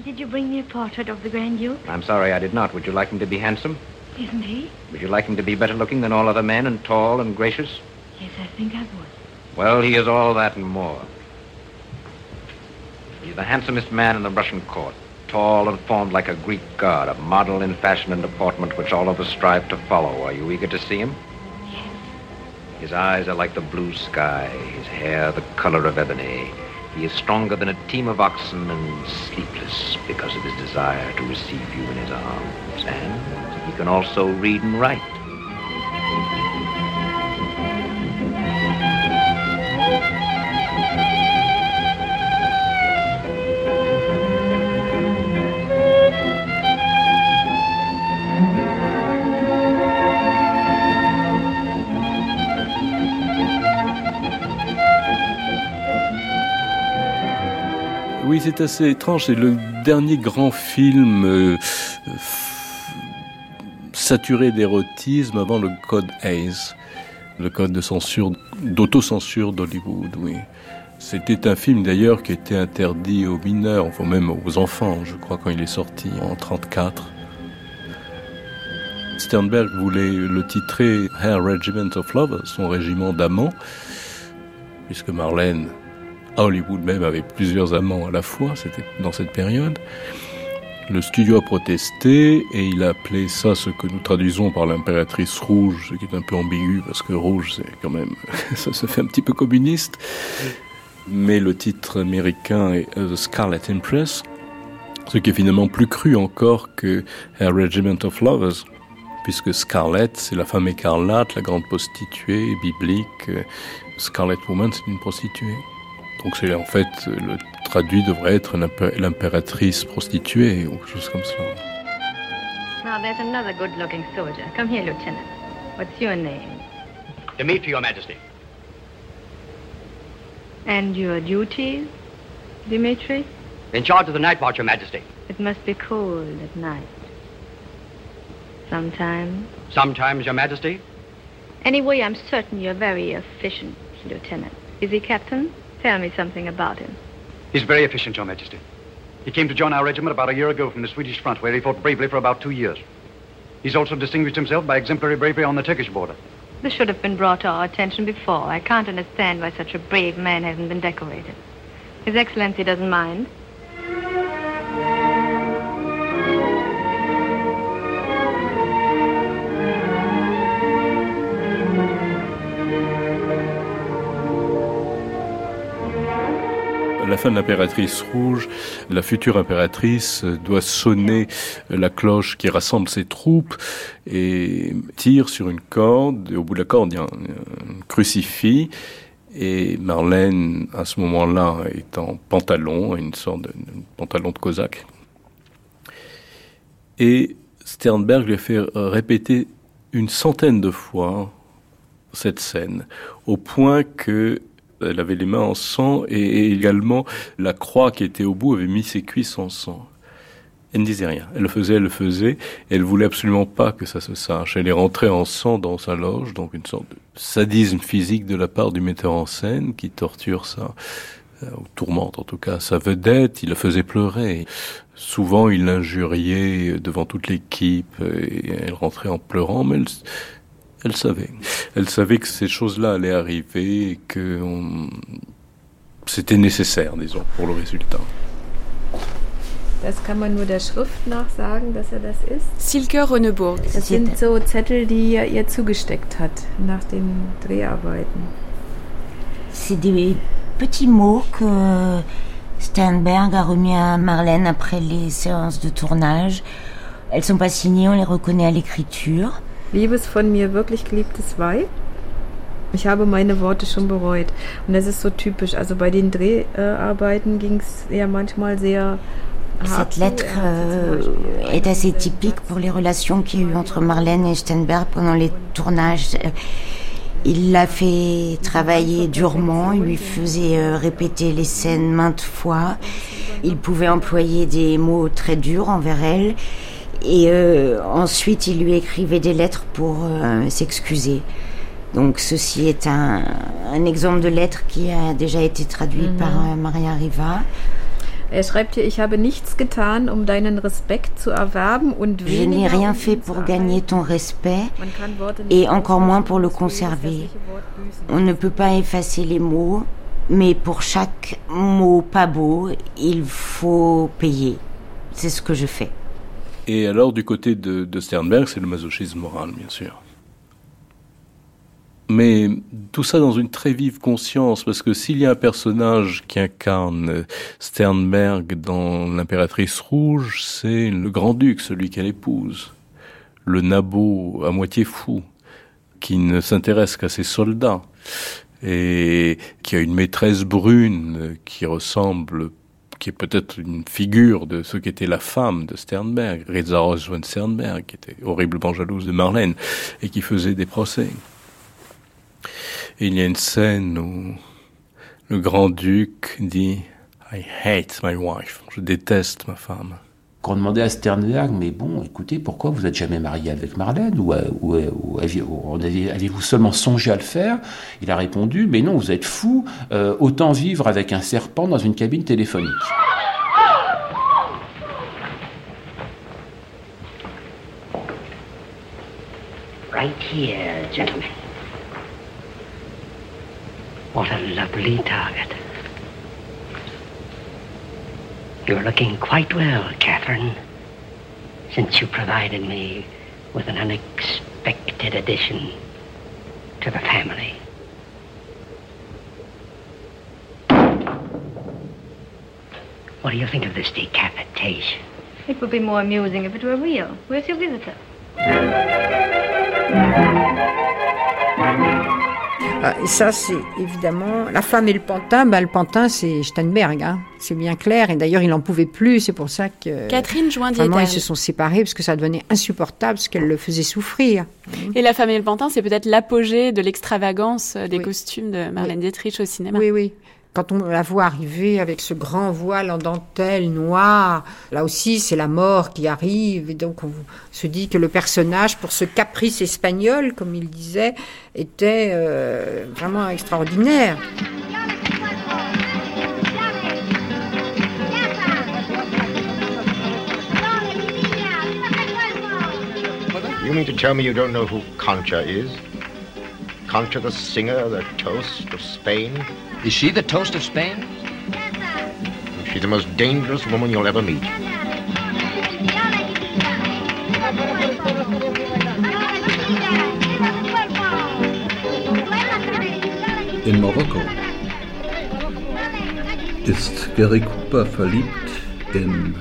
Did you bring me a portrait of the Grand Duke? I'm sorry I did not. Would you like him to be handsome? Isn't he? Would you like him to be better looking than all other men and tall and gracious? Yes, I think I would. Well, he is all that and more. He's the handsomest man in the Russian court, tall and formed like a Greek god, a model in fashion and deportment which all of us strive to follow. Are you eager to see him? Yes. His eyes are like the blue sky, his hair the color of ebony. He is stronger than a team of oxen and sleepless because of his desire to receive you in his arms. And he can also read and write. C'est assez étrange. C'est le dernier grand film euh, saturé d'érotisme avant le code Hayes, le code de censure, d'autocensure d'Hollywood. Oui. C'était un film d'ailleurs qui était interdit aux mineurs, même aux enfants, je crois, quand il est sorti en 34. Sternberg voulait le titrer Her Regiment of Lovers, son régiment d'amants, puisque Marlène à Hollywood même avait plusieurs amants à la fois, c'était dans cette période. Le studio a protesté et il a appelé ça ce que nous traduisons par l'impératrice rouge, ce qui est un peu ambigu parce que rouge c'est quand même, ça se fait un petit peu communiste. Mais le titre américain est The Scarlet Empress, ce qui est finalement plus cru encore que A Regiment of Lovers, puisque Scarlet c'est la femme écarlate, la grande prostituée biblique. Scarlet Woman c'est une prostituée. Donc c'est en fait le traduit devrait être l'impératrice prostituée ou quelque chose comme ça. Now there's another good-looking soldier. Come here, Lieutenant. What's your name? Dimitri, Your Majesty. And your duties, Dimitri? In charge of the night watch, Your Majesty. It must be cold at night. Sometimes? Sometimes, Your Majesty. Anyway, I'm certain you're very efficient, Lieutenant. Is he captain? Tell me something about him. He's very efficient, Your Majesty. He came to join our regiment about a year ago from the Swedish front, where he fought bravely for about two years. He's also distinguished himself by exemplary bravery on the Turkish border. This should have been brought to our attention before. I can't understand why such a brave man hasn't been decorated. His Excellency doesn't mind. La fin de l'impératrice rouge, la future impératrice doit sonner la cloche qui rassemble ses troupes et tire sur une corde. Au bout de la corde, il y a un, crucifix. Et Marlène, à ce moment-là, est en pantalon, une sorte de pantalon de cosaque. Et Sternberg lui a fait répéter une centaine de fois cette scène, au point que elle avait les mains en sang et, également la croix qui était au bout avait mis ses cuisses en sang. Elle ne disait rien. Elle le faisait, elle le faisait. elle voulait absolument pas que ça se sache. Elle est rentrée en sang dans sa loge, donc une sorte de sadisme physique de la part du metteur en scène qui torture ça, euh, ou tourmente en tout cas sa vedette. Il la faisait pleurer. Souvent, il l'injuriait devant toute l'équipe et elle rentrait en pleurant, mais elle, elle savait. Elle savait que ces choses-là allaient arriver et que c'était nécessaire, disons, pour le résultat. Das kann man nur der Schrift nach sagen, dass er das ist. Silke Rönneburg. Das sind so Zettel, die er ihr zugesteckt hat nach den Dreharbeiten. C'est des petits mots que Sternberg a remis à Marlène après les séances de tournage. Elles sont pas signées, on les reconnaît à l'écriture. Liebes von mir wirklich geliebtes Weib. Ich habe meine Worte schon bereut. Und das ist so typisch. Also bei den Dreharbeiten ging es ja manchmal sehr Cette lettre euh, est assez typique pour les relations qu'il y a eu entre Marlène et Steinberg pendant les tournages. Il l'a fait travailler durement, il lui faisait euh, répéter les scènes maintes fois. Il pouvait employer des mots très durs envers elle. Et euh, ensuite, il lui écrivait des lettres pour s'excuser. Donc ceci est un, un, exemple de lettre qui a déjà été traduit Mhm. par euh, Maria Riva. Er schreibt hier, ich habe nichts getan, um deinen Respekt zu erwerben und Je n'ai weniger, rien um fait pour gagner ton respect et encore moins pour le conserver. On ne peut pas effacer les mots, mais pour chaque mot pas beau, il faut payer. C'est ce que je fais. Et alors, du côté de, Sternberg, c'est le masochisme moral, bien sûr. Mais tout ça dans une très vive conscience, parce que s'il y a un personnage qui incarne Sternberg dans L'impératrice rouge, c'est le grand-duc, celui qu'elle épouse, le nabot à moitié fou, qui ne s'intéresse qu'à ses soldats, et qui a une maîtresse brune qui ressemble qui est peut-être une figure de ce qu'était la femme de Sternberg, Reza Rose von Sternberg, qui était horriblement jalouse de Marlène et qui faisait des procès. Et il y a une scène où le grand-duc dit I hate my wife. Je déteste ma femme. Quand on demandait à Sternberg, mais bon, écoutez, pourquoi vous n'êtes jamais marié avec Marlène Ou, euh, ou, euh, ou aviez- ou avez- avez-vous seulement songé à le faire? Il a répondu, mais non, vous êtes fou, euh, autant vivre avec un serpent dans une cabine téléphonique. Right here, gentlemen. What a lovely target. You're looking quite well, Catherine, since you provided me with an unexpected addition to the family. What do you think of this decapitation? It would be more amusing if it were real. Where's your visitor? Ah, Et ça, c'est évidemment la femme et le pantin. Bah, le pantin, c'est Steinberg, hein. c'est bien clair. Et d'ailleurs, il n'en pouvait plus. C'est pour ça que Catherine join vraiment ils se sont séparés parce que ça devenait insupportable, parce qu'elle le faisait souffrir. Et La femme et le pantin, c'est peut-être l'apogée de l'extravagance euh, des costumes de Marlène Dietrich au cinéma. Oui, oui. Quand on la voit arriver avec ce grand voile en dentelle noire, là aussi c'est la mort qui arrive et donc on se dit que le personnage, pour ce caprice espagnol, comme il disait, était euh, vraiment extraordinaire. You mean to tell me you don't know who Concha is? Singer, the toast of Spain? Is she the toast of Spain? She's the most dangerous woman you'll ever meet. In Morocco ist Gary Cooper verliebt in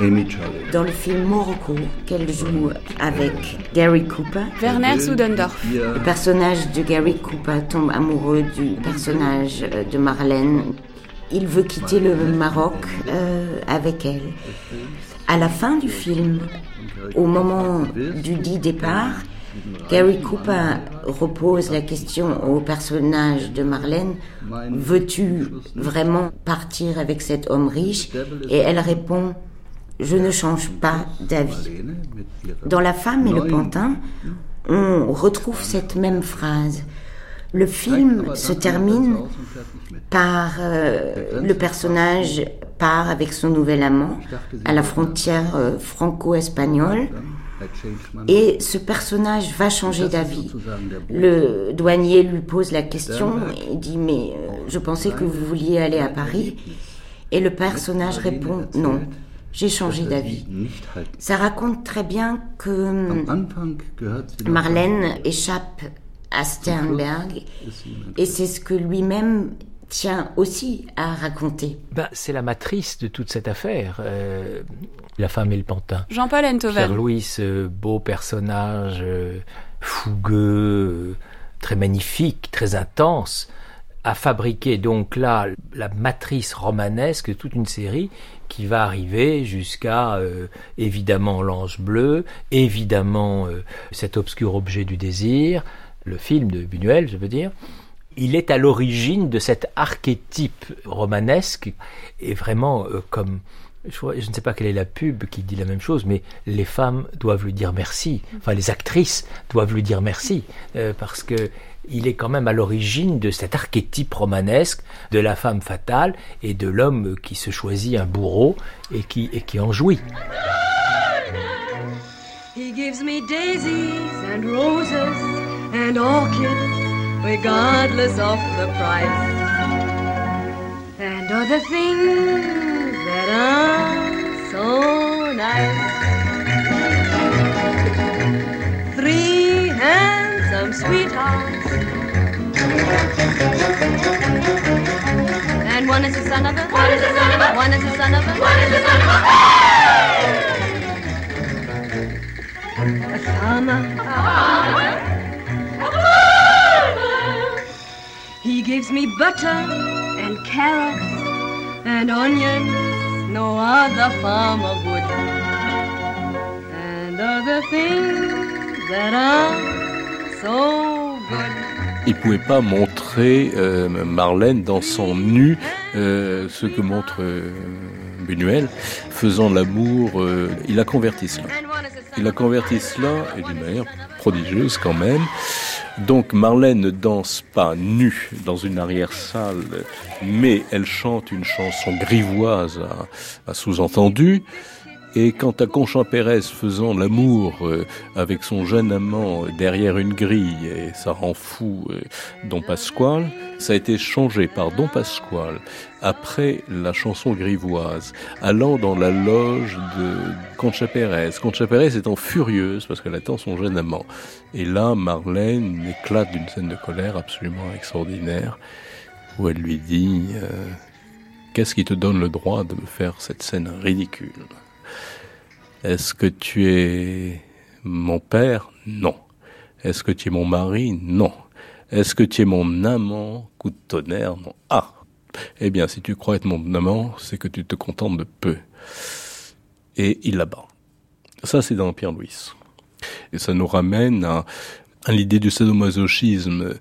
Amy Charlie. Dans le film Morocco qu'elle joue avec Gary Cooper, Werner Zudendorf. le personnage de Gary Cooper tombe amoureux du personnage euh, de Marlène. Il veut quitter le Maroc euh, avec elle. À la fin du film, au moment du dit départ, Gary Cooper repose la question au personnage de Marlène Veux-tu vraiment partir avec cet homme riche? Et elle répond Je ne change pas d'avis. Dans La femme et le pantin, on retrouve cette même phrase. Le film se termine par euh, le personnage part avec son nouvel amant à la frontière euh, franco-espagnole et ce personnage va changer d'avis. Le douanier lui pose la question et dit mais euh, je pensais que vous vouliez aller à Paris et le personnage répond non. J'ai changé d'avis. Ça raconte très bien que Marlène échappe à Sternberg et c'est ce que lui-même tient aussi à raconter. Ben, c'est la matrice de toute cette affaire. Euh, la femme et le pantin. Jean-Paul Enthoven. Pierre-Louis, ce beau personnage euh, fougueux, très magnifique, très intense, a fabriqué donc là la matrice romanesque de toute une série qui va arriver jusqu'à euh, évidemment l'ange bleu, évidemment euh, cet obscur objet du désir, le film de Buñuel, je veux dire. Il est à l'origine de cet archétype romanesque et vraiment euh, comme je, ne sais pas quelle est la pub qui dit la même chose, mais les femmes doivent lui dire merci. Enfin, les actrices doivent lui dire merci parce que il est quand même à l'origine de cet archétype romanesque de la femme fatale et de l'homme qui se choisit un bourreau et qui, en jouit. He gives me daisies and roses and orchids, regardless of the price. And other things that are so nice. Three sweethearts And one is the son of a. One is the son of a. One is the son of a. One is the son of a. A farmer. A farmer. A farmer. He gives me butter and carrots and onions. No other farmer would. And other things that are il pouvait pas montrer euh, Marlène dans son nu, euh, ce que montre euh, Buñuel, faisant l'amour. Euh, il a converti cela. Il a converti cela, d'une manière prodigieuse quand même. Donc Marlène ne danse pas nue dans une arrière-salle, mais elle chante une chanson grivoise à, à sous-entendu. Et quant à Conchamp Pérez faisant l'amour euh, avec son jeune amant derrière une grille, et ça rend fou euh, Don Pasquale, ça a été changé par Don Pasquale après la chanson grivoise, allant dans la loge de Concha Pérez. Concha étant furieuse parce qu'elle attend son jeune amant. Et là, Marlène éclate d'une scène de colère absolument extraordinaire, où elle lui dit euh, Qu'est-ce qui te donne le droit de me faire cette scène ridicule? Est-ce que tu es mon père? Non. Est-ce que tu es mon mari? Non. Est-ce que tu es mon amant? Coup de tonnerre? Non. Ah Eh bien, si tu crois être mon amant, c'est que tu te contentes de peu. Et il la bat. Ça, c'est dans Pierre-Louis. Et ça nous ramène à, à l'idée du sadomasochisme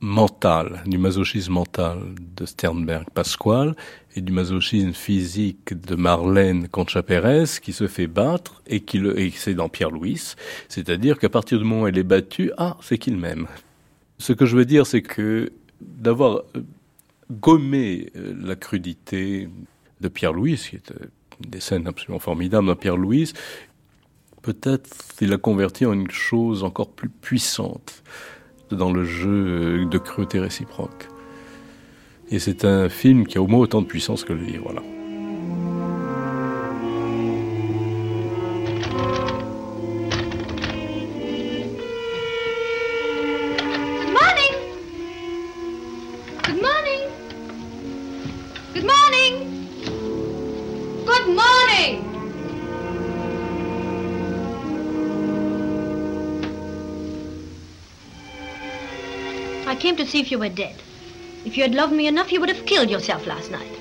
mental, du masochisme mental de Sternberg Pasquale et du masochisme physique de Marlène Concha Pérez qui se fait battre et qui le, et c'est dans Pierre Louis. C'est-à-dire qu'à partir du moment où elle est battue, ah, c'est qu'il m'aime. Ce que je veux dire, c'est que d'avoir euh, gommé euh, la crudité de Pierre Louis, qui est euh, des scènes absolument formidables dans Pierre Louis, peut-être il a converti en une chose encore plus puissante dans le jeu de cruauté réciproque. Et c'est un film qui a au moins autant de puissance que le livre. Voilà. See if you were dead. If you had loved me enough, you would have killed yourself last night.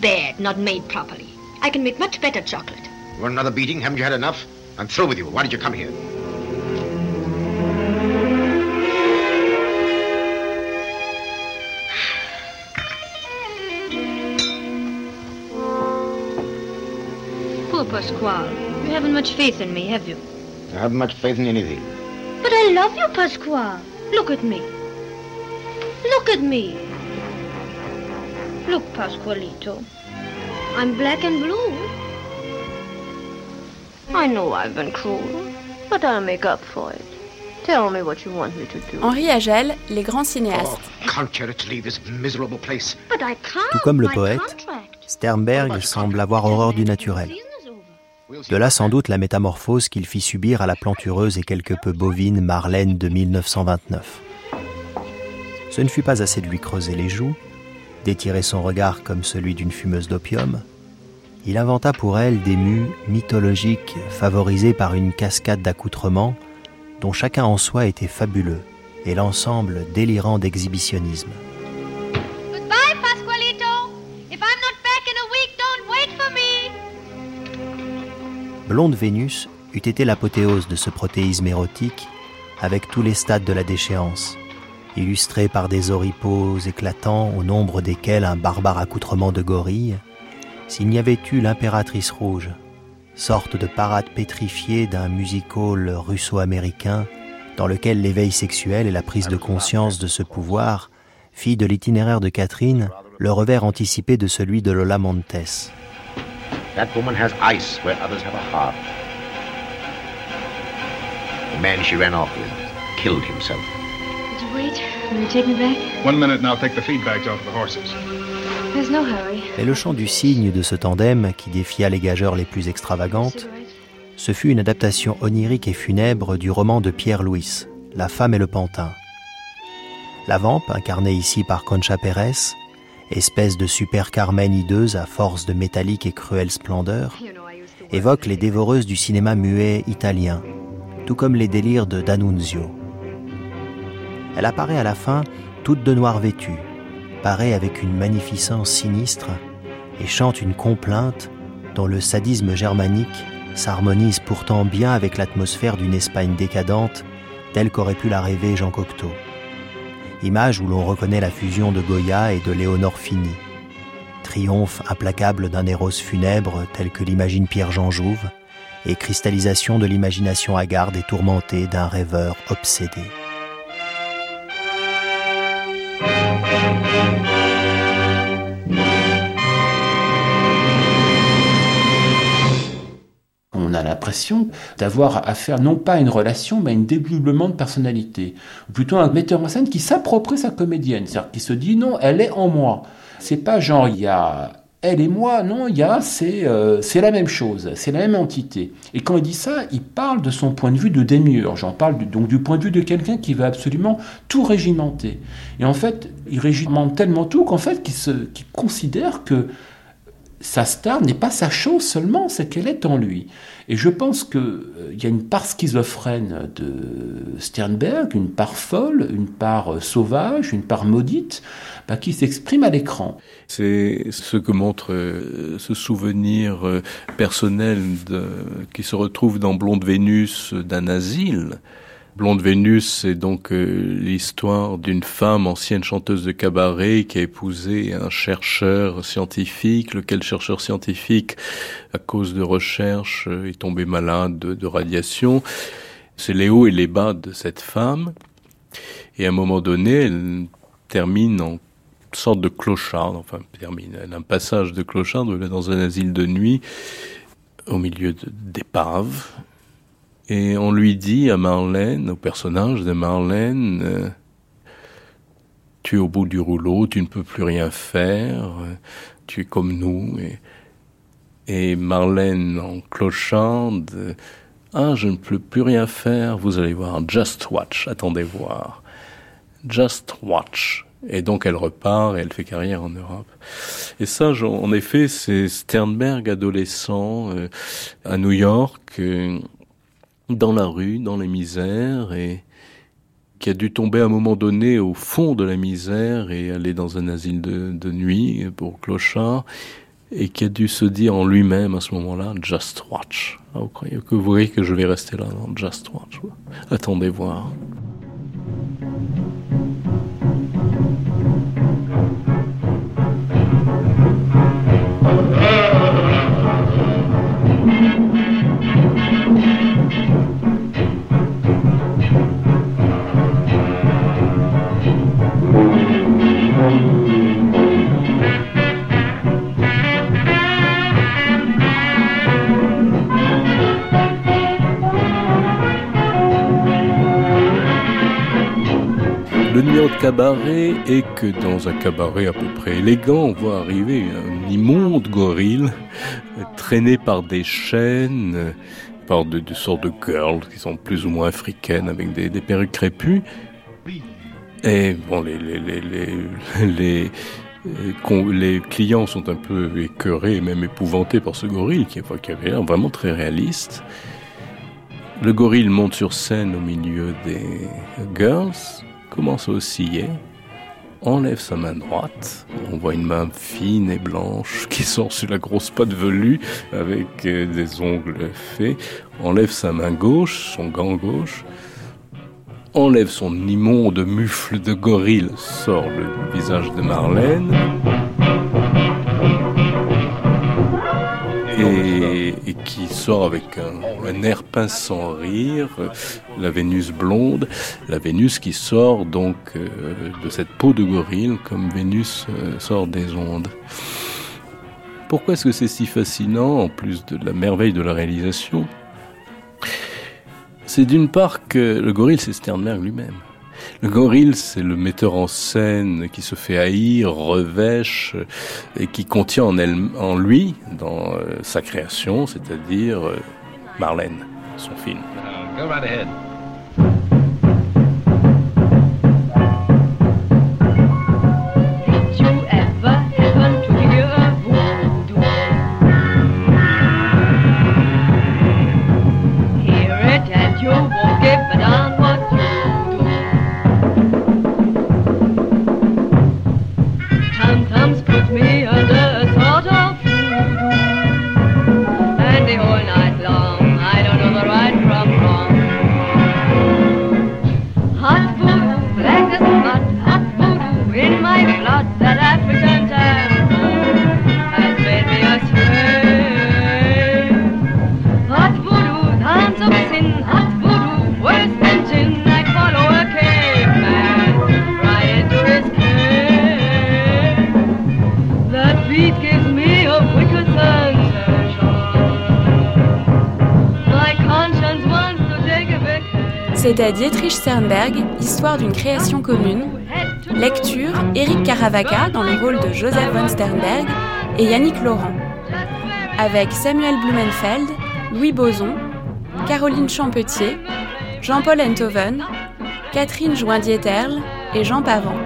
Bad, not made properly. I can make much better chocolate. You want another beating? Haven't you had enough? I'm through with you. Why did you come here? Pasquale. You haven't much faith in me, have you? I haven't much faith in anything. But I love you, Pasquale. Look at me. Look at me. Look, Pasqualito. I'm black and blue. I know I've been cruel, but I'll make up for it. Tell me what you want me to do. Henri Agel, les grands cinéastes. Oh, can't you leave this miserable place? But I can't. Tout comme le poète, Sternberg semble avoir horreur du naturel. De là sans doute la métamorphose qu'il fit subir à la plantureuse et quelque peu bovine Marlène de 1929. Ce ne fut pas assez de lui creuser les joues, d'étirer son regard comme celui d'une fumeuse d'opium. Il inventa pour elle des mus mythologiques favorisés par une cascade d'accoutrements dont chacun en soi était fabuleux et l'ensemble délirant d'exhibitionnisme. Blonde Vénus eût été l'apothéose de ce protéisme érotique avec tous les stades de la déchéance, illustrés par des oripeaux éclatants au nombre desquels un barbare accoutrement de gorille, s'il n'y avait eu l'impératrice rouge, sorte de parade pétrifiée d'un music-hall russo-américain dans lequel l'éveil sexuel et la prise de conscience de ce pouvoir, fille de l'itinéraire de Catherine, le revers anticipé de celui de Lola Montes. That woman has ice where others have a heart. The man she ran off with killed himself. Would you wait? Will you take me back? One minute and I'll take the feed bags off the horses. There's no hurry. Et le chant du cygne de ce tandem, qui défia les gageurs les plus extravagantes, ce fut une adaptation onirique et funèbre du roman de Pierre Louis, La femme et le pantin. La vampe, incarnée ici par Concha Pérez, espèce de super Carmen hideuse à force de métallique et cruelle splendeur, évoque les dévoreuses du cinéma muet italien, tout comme les délires de D'Annunzio. Elle apparaît à la fin toute de noir vêtue, paraît avec une magnificence sinistre et chante une complainte dont le sadisme germanique s'harmonise pourtant bien avec l'atmosphère d'une Espagne décadente telle qu'aurait pu la rêver Jean Cocteau image où l'on reconnaît la fusion de Goya et de Léonore Fini. Triomphe implacable d'un Éros funèbre tel que l'imagine Pierre-Jean Jouve, et cristallisation de l'imagination hagarde et tourmentée d'un rêveur obsédé. L'impression d'avoir affaire non pas une relation, mais un dédoublement de personnalité. Ou plutôt un metteur en scène qui s'approprie sa comédienne, c'est-à-dire qui se dit non, elle est en moi. C'est pas genre il y a elle et moi, non, il y a c'est euh, c'est la même chose, c'est la même entité. Et quand il dit ça, il parle de son point de vue de démiurge. J'en parle donc du point de vue de quelqu'un qui va absolument tout régimenter. Et en fait, il régimente tellement tout qu'en fait, qu'il qu'il considère que sa star n'est pas sa chose seulement, c'est qu'elle est en lui. Et je pense qu'il euh, y a une part schizophrène de Sternberg, une part folle, une part euh, sauvage, une part maudite, bah, qui s'exprime à l'écran. C'est ce que montre euh, ce souvenir personnel qui se retrouve dans Blonde Vénus d'un asile Blonde Vénus, c'est donc euh, l'histoire d'une femme ancienne chanteuse de cabaret qui a épousé un chercheur scientifique, lequel chercheur scientifique, à cause de recherches, euh, est tombé malade de, radiation. C'est les hauts et les bas de cette femme. Et à un moment donné, elle termine en sorte de clochard, enfin termine, un passage de clochard dans un asile de nuit au milieu d'épaves et on lui dit à Marlène, au personnage de Marlène, euh, tu es au bout du rouleau, tu ne peux plus rien faire, tu es comme nous. Et, et Marlène en clochande, ah, je ne peux plus rien faire, vous allez voir, just watch, attendez voir. Just watch. Et donc elle repart et elle fait carrière en Europe. Et ça, en effet, c'est Sternberg adolescent euh, à New York. Euh, dans la rue, dans les misères, et qui a dû tomber à un moment donné au fond de la misère et aller dans un asile de, nuit pour clochard, et qui a dû se dire en lui-même à ce moment-là, just watch. Ah, vous croyez que vous voyez que je vais rester là, non, just watch? Attendez voir. Est que dans un cabaret à peu près élégant, on voit arriver un immonde gorille traîné par des chaînes, par de, sortes de girls qui sont plus ou moins africaines avec des, perruques crépues. Et bon, les les clients sont un peu écœurés et même épouvantés par ce gorille qui, qui avait l'air vraiment très réaliste. Le gorille monte sur scène au milieu des girls, commence à osciller, enlève sa main droite. On voit une main fine et blanche qui sort sur la grosse patte velue avec euh, des ongles faits. Enlève sa main gauche, son gant gauche. Enlève son immonde mufle de gorille, sort le visage de Marlène. Avec un, air pince sans rire, la Vénus blonde, la Vénus qui sort donc euh, de cette peau de gorille comme Vénus euh, sort des ondes. Pourquoi est-ce que c'est si fascinant, en plus de la merveille de la réalisation? C'est d'une part que le gorille, c'est Sternberg lui-même. Le gorille, c'est le metteur en scène qui se fait haïr, revêche et qui contient en, lui, dans euh, sa création, c'est-à-dire euh, Marlène, son film. Dietrich Sternberg, Histoire d'une création commune. Lecture Eric Caravaca dans le rôle de Joseph von Sternberg et Yannick Laurent. Avec Samuel Blumenfeld, Louis Boson, Caroline Champetier, Jean-Paul Enthoven, Catherine Joindieterle et Jean Pavant.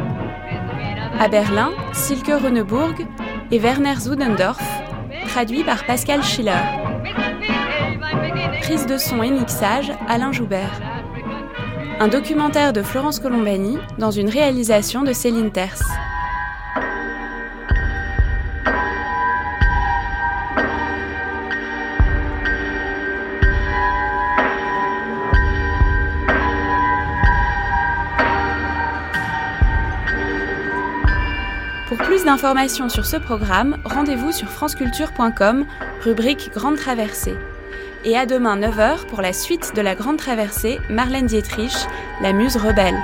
À Berlin, Silke Renebourg et Werner Zudendorf, traduit par Pascal Schiller. Prise de son et mixage, Alain Joubert un documentaire de Florence Colombani dans une réalisation de Céline Terce. Pour plus d'informations sur ce programme, rendez-vous sur franceculture.com, rubrique Grande Traversée et à demain 9h pour la suite de la grande traversée Marlène Dietrich, la muse rebelle.